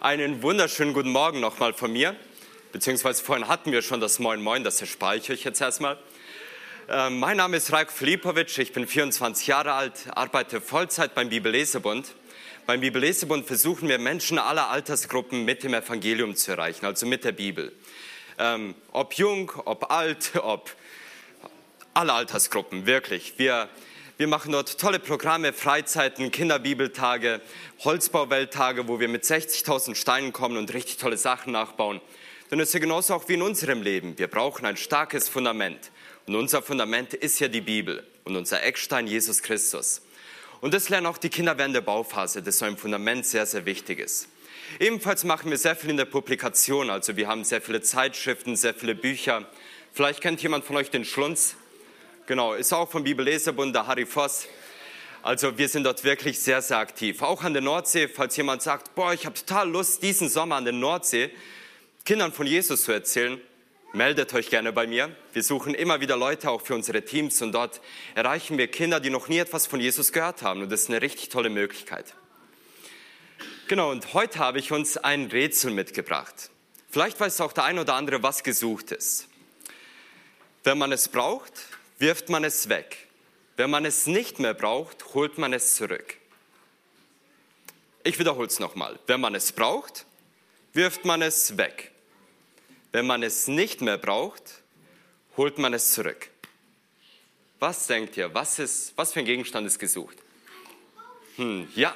Einen wunderschönen guten Morgen nochmal von mir. Beziehungsweise vorhin hatten wir schon das Moin Moin, das erspare ich euch jetzt erstmal. Äh, mein Name ist Raik Filipovic, ich bin 24 Jahre alt, arbeite Vollzeit beim Bibellesebund. Beim Bibellesebund versuchen wir Menschen aller Altersgruppen mit dem Evangelium zu erreichen, also mit der Bibel. Ähm, ob jung, ob alt, ob alle Altersgruppen, wirklich. Wir wir machen dort tolle Programme, Freizeiten, Kinderbibeltage, Holzbauwelttage, wo wir mit 60.000 Steinen kommen und richtig tolle Sachen nachbauen. Denn es ist ja genauso auch wie in unserem Leben. Wir brauchen ein starkes Fundament. Und unser Fundament ist ja die Bibel und unser Eckstein Jesus Christus. Und das lernen auch die Kinder während der Bauphase, dass so ein Fundament sehr, sehr wichtig ist. Ebenfalls machen wir sehr viel in der Publikation. Also wir haben sehr viele Zeitschriften, sehr viele Bücher. Vielleicht kennt jemand von euch den Schlunz. Genau, ist auch vom Bibellesebund der Harry Voss. Also wir sind dort wirklich sehr, sehr aktiv. Auch an der Nordsee, falls jemand sagt, boah, ich habe total Lust, diesen Sommer an der Nordsee Kindern von Jesus zu erzählen, meldet euch gerne bei mir. Wir suchen immer wieder Leute auch für unsere Teams und dort erreichen wir Kinder, die noch nie etwas von Jesus gehört haben. Und das ist eine richtig tolle Möglichkeit. Genau, und heute habe ich uns ein Rätsel mitgebracht. Vielleicht weiß auch der ein oder andere, was gesucht ist. Wenn man es braucht, wirft man es weg. Wenn man es nicht mehr braucht, holt man es zurück. Ich wiederhole es nochmal. Wenn man es braucht, wirft man es weg. Wenn man es nicht mehr braucht, holt man es zurück. Was denkt ihr? Was, ist, was für ein Gegenstand ist gesucht? Hm, ja.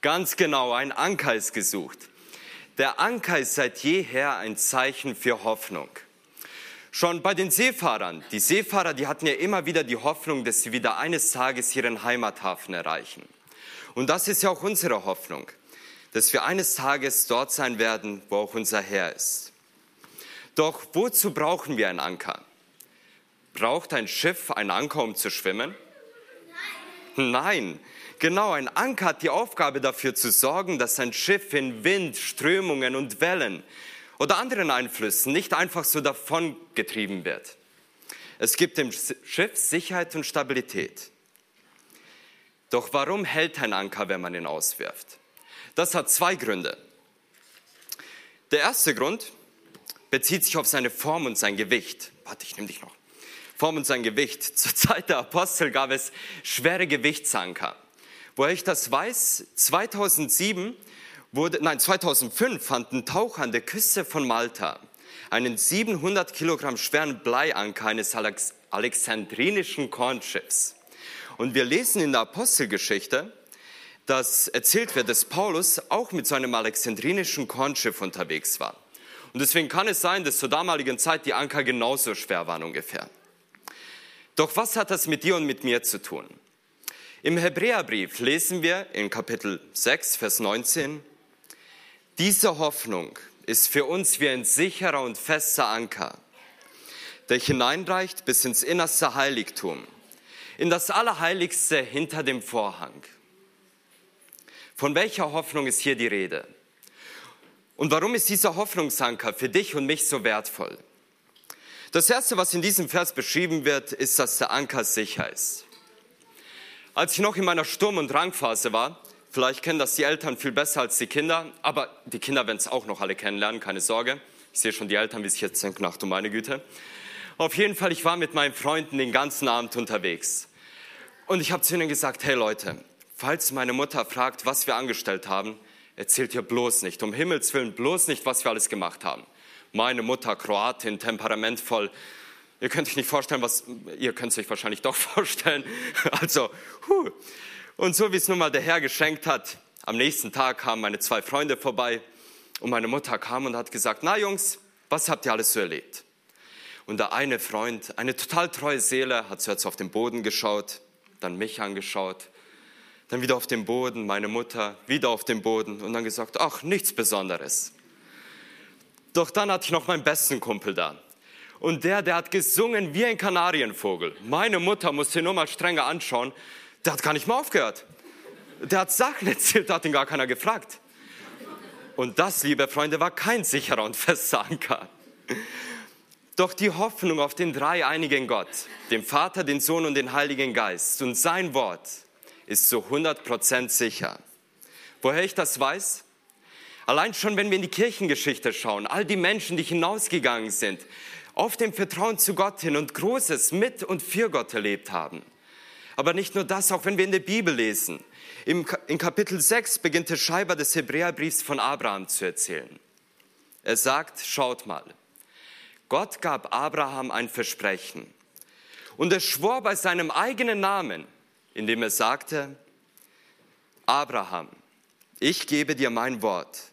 Ganz genau, ein Anker ist gesucht. Der Anker ist seit jeher ein Zeichen für Hoffnung. Schon bei den Seefahrern, die Seefahrer, die hatten ja immer wieder die Hoffnung, dass sie wieder eines Tages ihren Heimathafen erreichen. Und das ist ja auch unsere Hoffnung, dass wir eines Tages dort sein werden, wo auch unser Herr ist. Doch wozu brauchen wir einen Anker? Braucht ein Schiff einen Anker, um zu schwimmen? Nein. Nein. Genau, ein Anker hat die Aufgabe dafür zu sorgen, dass ein Schiff in Wind, Strömungen und Wellen oder anderen Einflüssen nicht einfach so davon getrieben wird. Es gibt dem Schiff Sicherheit und Stabilität. Doch warum hält ein Anker, wenn man ihn auswirft? Das hat zwei Gründe. Der erste Grund bezieht sich auf seine Form und sein Gewicht. Warte, ich nehme dich noch. Form und sein Gewicht. Zur Zeit der Apostel gab es schwere Gewichtsanker. Woher ich das weiß, 2007 wurde, nein, 2005 fanden Taucher an der Küste von Malta einen 700 Kilogramm schweren Bleianker eines alexandrinischen Kornschiffs. Und wir lesen in der Apostelgeschichte, dass erzählt wird, dass Paulus auch mit so einem alexandrinischen Kornschiff unterwegs war. Und deswegen kann es sein, dass zur damaligen Zeit die Anker genauso schwer waren ungefähr. Doch was hat das mit dir und mit mir zu tun? Im Hebräerbrief lesen wir in Kapitel 6, Vers 19, diese Hoffnung ist für uns wie ein sicherer und fester Anker, der hineinreicht bis ins innerste Heiligtum, in das Allerheiligste hinter dem Vorhang. Von welcher Hoffnung ist hier die Rede? Und warum ist dieser Hoffnungsanker für dich und mich so wertvoll? Das Erste, was in diesem Vers beschrieben wird, ist, dass der Anker sicher ist. Als ich noch in meiner Sturm- und Drangphase war, Vielleicht kennen das die Eltern viel besser als die Kinder, aber die Kinder werden es auch noch alle kennenlernen, keine Sorge. Ich sehe schon die Eltern, wie sich jetzt denken, ach du meine Güte. Auf jeden Fall, ich war mit meinen Freunden den ganzen Abend unterwegs. Und ich habe zu ihnen gesagt, hey Leute, falls meine Mutter fragt, was wir angestellt haben, erzählt ihr bloß nicht, um Himmels Willen bloß nicht, was wir alles gemacht haben. Meine Mutter, Kroatin, temperamentvoll. Ihr könnt euch nicht vorstellen, was, ihr könnt es euch wahrscheinlich doch vorstellen. Also, huh. Und so wie es nun mal der Herr geschenkt hat, am nächsten Tag kamen meine zwei Freunde vorbei und meine Mutter kam und hat gesagt, na Jungs, was habt ihr alles so erlebt? Und der eine Freund, eine total treue Seele, hat zuerst auf den Boden geschaut, dann mich angeschaut, dann wieder auf den Boden, meine Mutter, wieder auf den Boden und dann gesagt, ach, nichts Besonderes. Doch dann hatte ich noch meinen besten Kumpel da. Und der, der hat gesungen wie ein Kanarienvogel. Meine Mutter musste nur mal strenger anschauen, der hat gar nicht mehr aufgehört. Der hat Sachen erzählt, hat ihn gar keiner gefragt. Und das, liebe Freunde, war kein sicherer und fester Anker. Doch die Hoffnung auf den dreieinigen Gott, den Vater, den Sohn und den Heiligen Geist und sein Wort ist zu 100% sicher. Woher ich das weiß? Allein schon, wenn wir in die Kirchengeschichte schauen, all die Menschen, die hinausgegangen sind, auf dem Vertrauen zu Gott hin und Großes mit und für Gott erlebt haben. Aber nicht nur das, auch wenn wir in der Bibel lesen. Im, in Kapitel 6 beginnt der Schreiber des Hebräerbriefs von Abraham zu erzählen. Er sagt, schaut mal, Gott gab Abraham ein Versprechen und er schwor bei seinem eigenen Namen, indem er sagte, Abraham, ich gebe dir mein Wort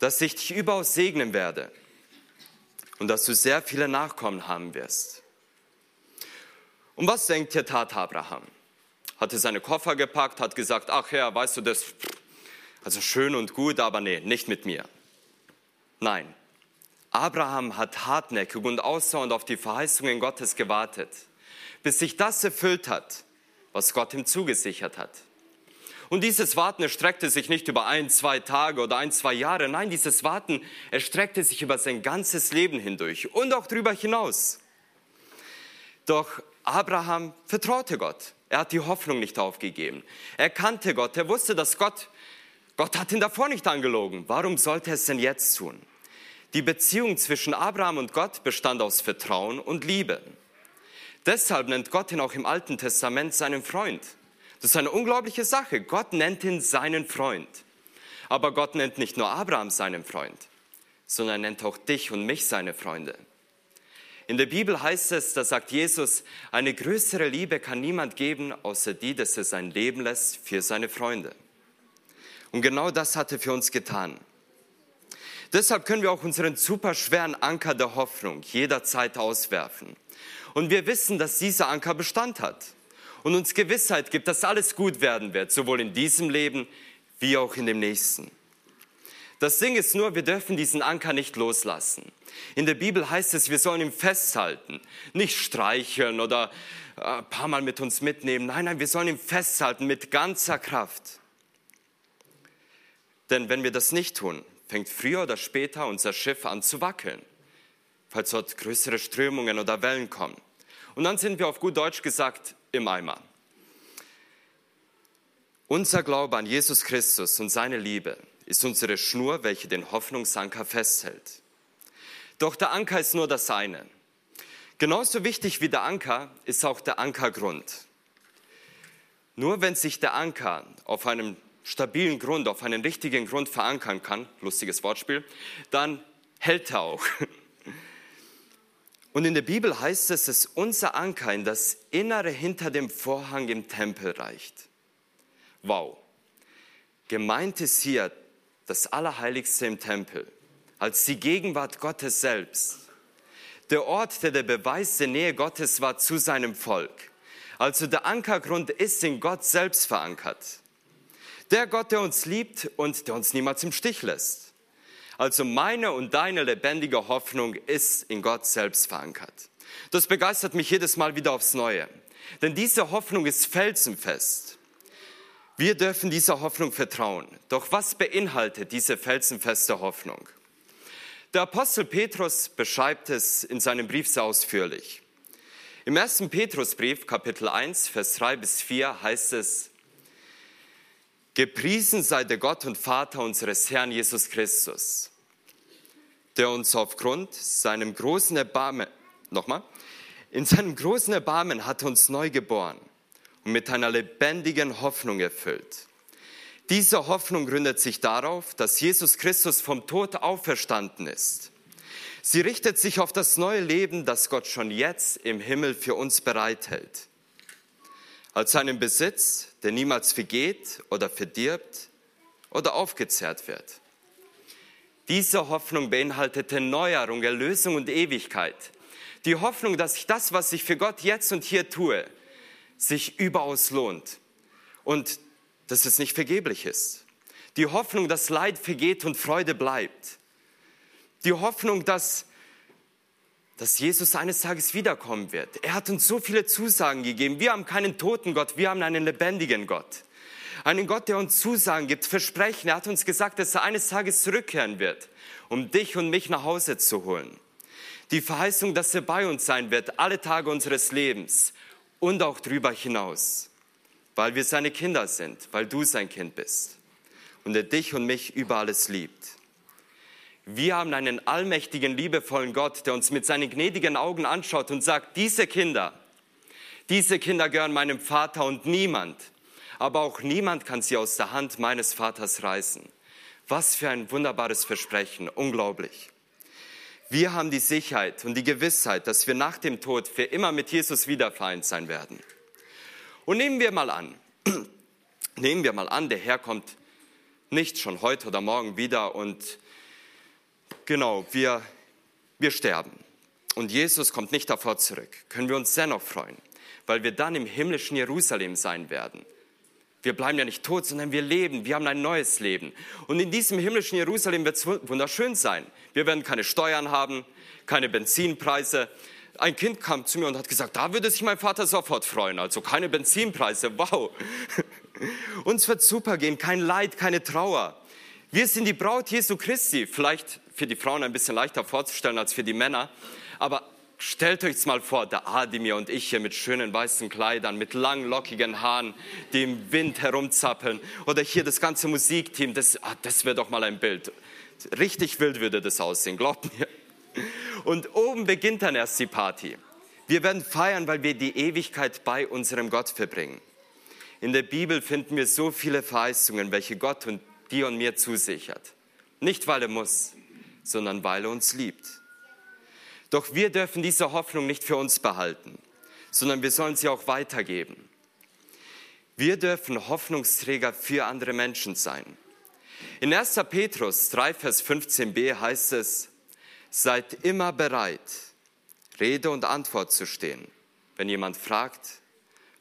dass ich dich überaus segnen werde und dass du sehr viele Nachkommen haben wirst. Und was denkt ihr, tat Abraham? Hatte seine Koffer gepackt, hat gesagt, ach ja, weißt du das, also schön und gut, aber nee, nicht mit mir. Nein, Abraham hat hartnäckig und ausdauernd auf die Verheißungen Gottes gewartet, bis sich das erfüllt hat, was Gott ihm zugesichert hat. Und dieses Warten erstreckte sich nicht über ein, zwei Tage oder ein, zwei Jahre. Nein, dieses Warten erstreckte sich über sein ganzes Leben hindurch und auch darüber hinaus. Doch Abraham vertraute Gott. Er hat die Hoffnung nicht aufgegeben. Er kannte Gott. Er wusste, dass Gott, Gott hat ihn davor nicht angelogen. Warum sollte er es denn jetzt tun? Die Beziehung zwischen Abraham und Gott bestand aus Vertrauen und Liebe. Deshalb nennt Gott ihn auch im Alten Testament seinen Freund. Das ist eine unglaubliche Sache. Gott nennt ihn seinen Freund. Aber Gott nennt nicht nur Abraham seinen Freund, sondern er nennt auch dich und mich seine Freunde. In der Bibel heißt es, da sagt Jesus, eine größere Liebe kann niemand geben, außer die, dass er sein Leben lässt für seine Freunde. Und genau das hat er für uns getan. Deshalb können wir auch unseren superschweren Anker der Hoffnung jederzeit auswerfen. Und wir wissen, dass dieser Anker Bestand hat und uns Gewissheit gibt, dass alles gut werden wird, sowohl in diesem Leben wie auch in dem nächsten. Das Ding ist nur, wir dürfen diesen Anker nicht loslassen. In der Bibel heißt es, wir sollen ihn festhalten, nicht streicheln oder äh, ein paar Mal mit uns mitnehmen. Nein, nein, wir sollen ihn festhalten mit ganzer Kraft. Denn wenn wir das nicht tun, fängt früher oder später unser Schiff an zu wackeln, falls dort größere Strömungen oder Wellen kommen. Und dann sind wir auf gut Deutsch gesagt im Eimer. Unser Glaube an Jesus Christus und seine Liebe ist unsere Schnur, welche den Hoffnungsanker festhält. Doch der Anker ist nur das eine. Genauso wichtig wie der Anker ist auch der Ankergrund. Nur wenn sich der Anker auf einem stabilen Grund, auf einen richtigen Grund verankern kann, lustiges Wortspiel, dann hält er auch. Und in der Bibel heißt es, dass unser Anker in das Innere hinter dem Vorhang im Tempel reicht. Wow. Gemeint ist hier das Allerheiligste im Tempel, als die Gegenwart Gottes selbst. Der Ort, der der Beweis der Nähe Gottes war zu seinem Volk. Also der Ankergrund ist in Gott selbst verankert. Der Gott, der uns liebt und der uns niemals im Stich lässt. Also meine und deine lebendige Hoffnung ist in Gott selbst verankert. Das begeistert mich jedes Mal wieder aufs Neue. Denn diese Hoffnung ist felsenfest. Wir dürfen dieser Hoffnung vertrauen. Doch was beinhaltet diese felsenfeste Hoffnung? Der Apostel Petrus beschreibt es in seinem Brief sehr ausführlich. Im ersten Petrusbrief, Kapitel 1, Vers 3 bis 4 heißt es, Gepriesen sei der Gott und Vater unseres Herrn Jesus Christus, der uns aufgrund seinem großen Erbarmen, nochmal, in seinem großen Erbarmen hat uns neu geboren und mit einer lebendigen Hoffnung erfüllt. Diese Hoffnung gründet sich darauf, dass Jesus Christus vom Tod auferstanden ist. Sie richtet sich auf das neue Leben, das Gott schon jetzt im Himmel für uns bereithält. Als einen Besitz, der niemals vergeht oder verdirbt oder aufgezehrt wird. Diese Hoffnung beinhaltete Neuerung, Erlösung und Ewigkeit. Die Hoffnung, dass ich das, was ich für Gott jetzt und hier tue, sich überaus lohnt und dass es nicht vergeblich ist. Die Hoffnung, dass Leid vergeht und Freude bleibt. Die Hoffnung, dass, dass Jesus eines Tages wiederkommen wird. Er hat uns so viele Zusagen gegeben. Wir haben keinen toten Gott, wir haben einen lebendigen Gott. Einen Gott, der uns Zusagen gibt, Versprechen. Er hat uns gesagt, dass er eines Tages zurückkehren wird, um dich und mich nach Hause zu holen. Die Verheißung, dass er bei uns sein wird, alle Tage unseres Lebens und auch darüber hinaus, weil wir seine Kinder sind, weil du sein Kind bist. und der dich und mich über alles liebt. Wir haben einen allmächtigen, liebevollen Gott, der uns mit seinen gnädigen Augen anschaut und sagt, diese Kinder, diese Kinder gehören meinem Vater und niemand, aber auch niemand kann sie aus der Hand meines Vaters reißen. Was für ein wunderbares Versprechen, unglaublich. Wir haben die Sicherheit und die Gewissheit, dass wir nach dem Tod für immer mit Jesus wieder vereint sein werden. Und nehmen wir mal an, nehmen wir mal an, der Herr kommt nicht schon heute oder morgen wieder und genau, wir, wir sterben. Und Jesus kommt nicht davor zurück. Können wir uns dennoch freuen, weil wir dann im himmlischen Jerusalem sein werden. Wir bleiben ja nicht tot, sondern wir leben. Wir haben ein neues Leben. Und in diesem himmlischen Jerusalem wird es wunderschön sein. Wir werden keine Steuern haben, keine Benzinpreise. Ein Kind kam zu mir und hat gesagt, da würde sich mein Vater sofort freuen. Also keine Benzinpreise, wow. Uns wird super gehen, kein Leid, keine Trauer. Wir sind die Braut Jesu Christi. Vielleicht für die Frauen ein bisschen leichter vorzustellen als für die Männer. Aber Stellt euch mal vor, der Adimir und ich hier mit schönen weißen Kleidern, mit langen, lockigen Haaren, die im Wind herumzappeln. Oder hier das ganze Musikteam, das, ah, das wäre doch mal ein Bild. Richtig wild würde das aussehen, glaubt mir. Und oben beginnt dann erst die Party. Wir werden feiern, weil wir die Ewigkeit bei unserem Gott verbringen. In der Bibel finden wir so viele Verheißungen, welche Gott und dir und mir zusichert. Nicht, weil er muss, sondern weil er uns liebt. Doch wir dürfen diese Hoffnung nicht für uns behalten, sondern wir sollen sie auch weitergeben. Wir dürfen Hoffnungsträger für andere Menschen sein. In 1. Petrus 3, Vers 15b heißt es, seid immer bereit, Rede und Antwort zu stehen, wenn jemand fragt,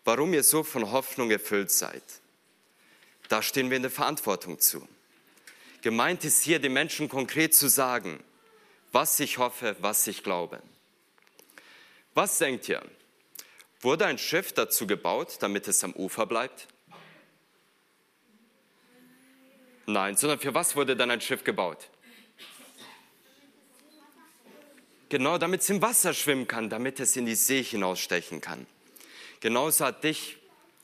warum ihr so von Hoffnung erfüllt seid. Da stehen wir in der Verantwortung zu. Gemeint ist hier, den Menschen konkret zu sagen, was ich hoffe, was ich glaube. Was denkt ihr? Wurde ein Schiff dazu gebaut, damit es am Ufer bleibt? Nein, sondern für was wurde dann ein Schiff gebaut? Genau, damit es im Wasser schwimmen kann, damit es in die See hinausstechen kann. Genauso hat dich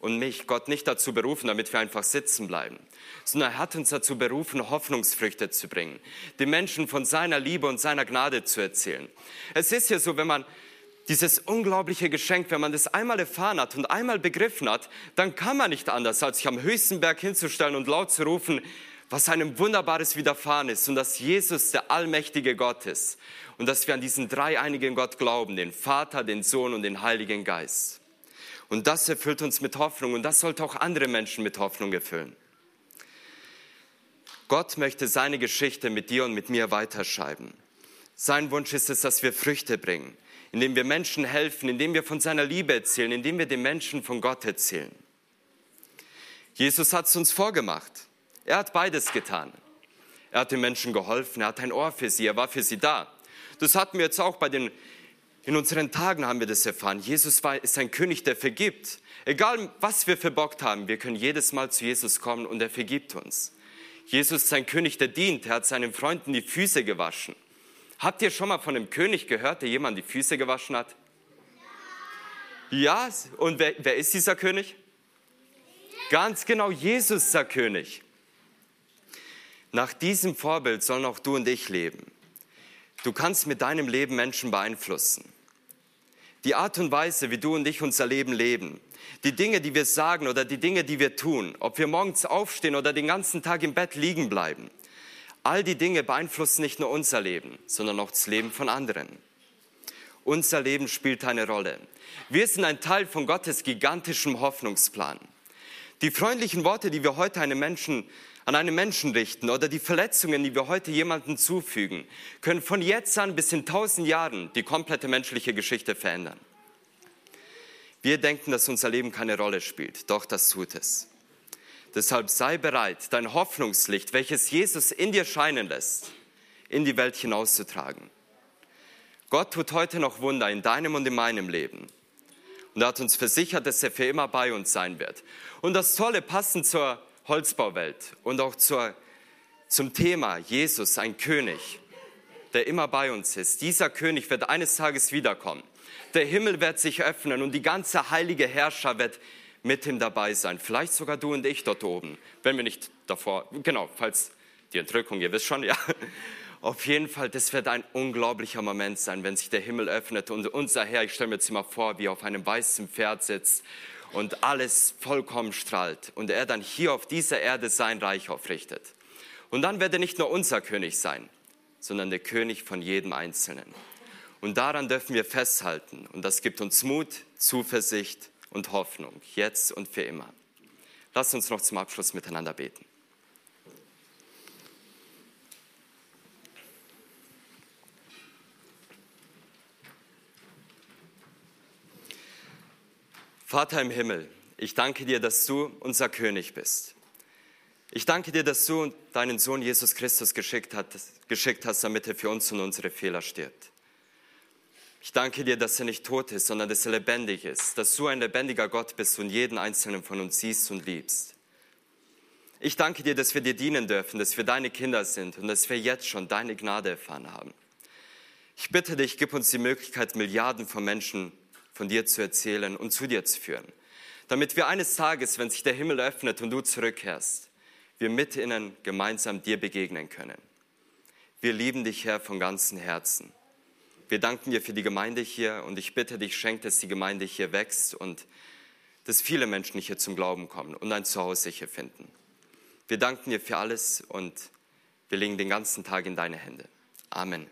und mich Gott nicht dazu berufen, damit wir einfach sitzen bleiben, sondern er hat uns dazu berufen, Hoffnungsfrüchte zu bringen, den Menschen von seiner Liebe und seiner Gnade zu erzählen. Es ist ja so, wenn man dieses unglaubliche Geschenk, wenn man das einmal erfahren hat und einmal begriffen hat, dann kann man nicht anders, als sich am höchsten Berg hinzustellen und laut zu rufen, was einem Wunderbares widerfahren ist und dass Jesus der allmächtige Gott ist und dass wir an diesen dreieinigen Gott glauben, den Vater, den Sohn und den Heiligen Geist. Und das erfüllt uns mit Hoffnung und das sollte auch andere Menschen mit Hoffnung erfüllen. Gott möchte seine Geschichte mit dir und mit mir weiterschreiben. Sein Wunsch ist es, dass wir Früchte bringen, indem wir Menschen helfen, indem wir von seiner Liebe erzählen, indem wir den Menschen von Gott erzählen. Jesus hat es uns vorgemacht. Er hat beides getan. Er hat den Menschen geholfen, er hat ein Ohr für sie, er war für sie da. Das hatten wir jetzt auch bei den in unseren Tagen haben wir das erfahren. Jesus war, ist ein König, der vergibt. Egal, was wir verbockt haben, wir können jedes Mal zu Jesus kommen und er vergibt uns. Jesus ist ein König, der dient. Er hat seinen Freunden die Füße gewaschen. Habt ihr schon mal von einem König gehört, der jemand die Füße gewaschen hat? Ja, und wer, wer ist dieser König? Ganz genau, Jesus der König. Nach diesem Vorbild sollen auch du und ich leben. Du kannst mit deinem Leben Menschen beeinflussen die Art und Weise, wie du und ich unser Leben leben, die Dinge, die wir sagen oder die Dinge, die wir tun, ob wir morgens aufstehen oder den ganzen Tag im Bett liegen bleiben, all die Dinge beeinflussen nicht nur unser Leben, sondern auch das Leben von anderen. Unser Leben spielt eine Rolle. Wir sind ein Teil von Gottes gigantischem Hoffnungsplan. Die freundlichen Worte, die wir heute einem Menschen an einen Menschen richten oder die Verletzungen, die wir heute jemandem zufügen, können von jetzt an bis in tausend Jahren die komplette menschliche Geschichte verändern. Wir denken, dass unser Leben keine Rolle spielt, doch das tut es. Deshalb sei bereit, dein Hoffnungslicht, welches Jesus in dir scheinen lässt, in die Welt hinauszutragen. Gott tut heute noch Wunder in deinem und in meinem Leben. Und er hat uns versichert, dass er für immer bei uns sein wird. Und das Tolle, passend zur Holzbauwelt und auch zur, zum Thema Jesus, ein König, der immer bei uns ist. Dieser König wird eines Tages wiederkommen. Der Himmel wird sich öffnen und die ganze heilige Herrscher wird mit ihm dabei sein. Vielleicht sogar du und ich dort oben, wenn wir nicht davor, genau, falls die Entrückung, ihr wisst schon, ja. Auf jeden Fall, das wird ein unglaublicher Moment sein, wenn sich der Himmel öffnet und unser Herr, ich stelle mir jetzt mal vor, wie er auf einem weißen Pferd sitzt und alles vollkommen strahlt und er dann hier auf dieser Erde sein Reich aufrichtet. Und dann wird er nicht nur unser König sein, sondern der König von jedem Einzelnen. Und daran dürfen wir festhalten und das gibt uns Mut, Zuversicht und Hoffnung, jetzt und für immer. Lasst uns noch zum Abschluss miteinander beten. Vater im Himmel, ich danke dir, dass du unser König bist. Ich danke dir, dass du deinen Sohn Jesus Christus geschickt, hat, geschickt hast, damit er für uns und unsere Fehler stirbt. Ich danke dir, dass er nicht tot ist, sondern dass er lebendig ist, dass du ein lebendiger Gott bist und jeden einzelnen von uns siehst und liebst. Ich danke dir, dass wir dir dienen dürfen, dass wir deine Kinder sind und dass wir jetzt schon deine Gnade erfahren haben. Ich bitte dich, gib uns die Möglichkeit, Milliarden von Menschen von dir zu erzählen und zu dir zu führen. Damit wir eines Tages, wenn sich der Himmel öffnet und du zurückkehrst, wir mit ihnen gemeinsam dir begegnen können. Wir lieben dich, Herr, von ganzem Herzen. Wir danken dir für die Gemeinde hier und ich bitte dich, schenk, dass die Gemeinde hier wächst und dass viele Menschen hier zum Glauben kommen und ein Zuhause hier finden. Wir danken dir für alles und wir legen den ganzen Tag in deine Hände. Amen.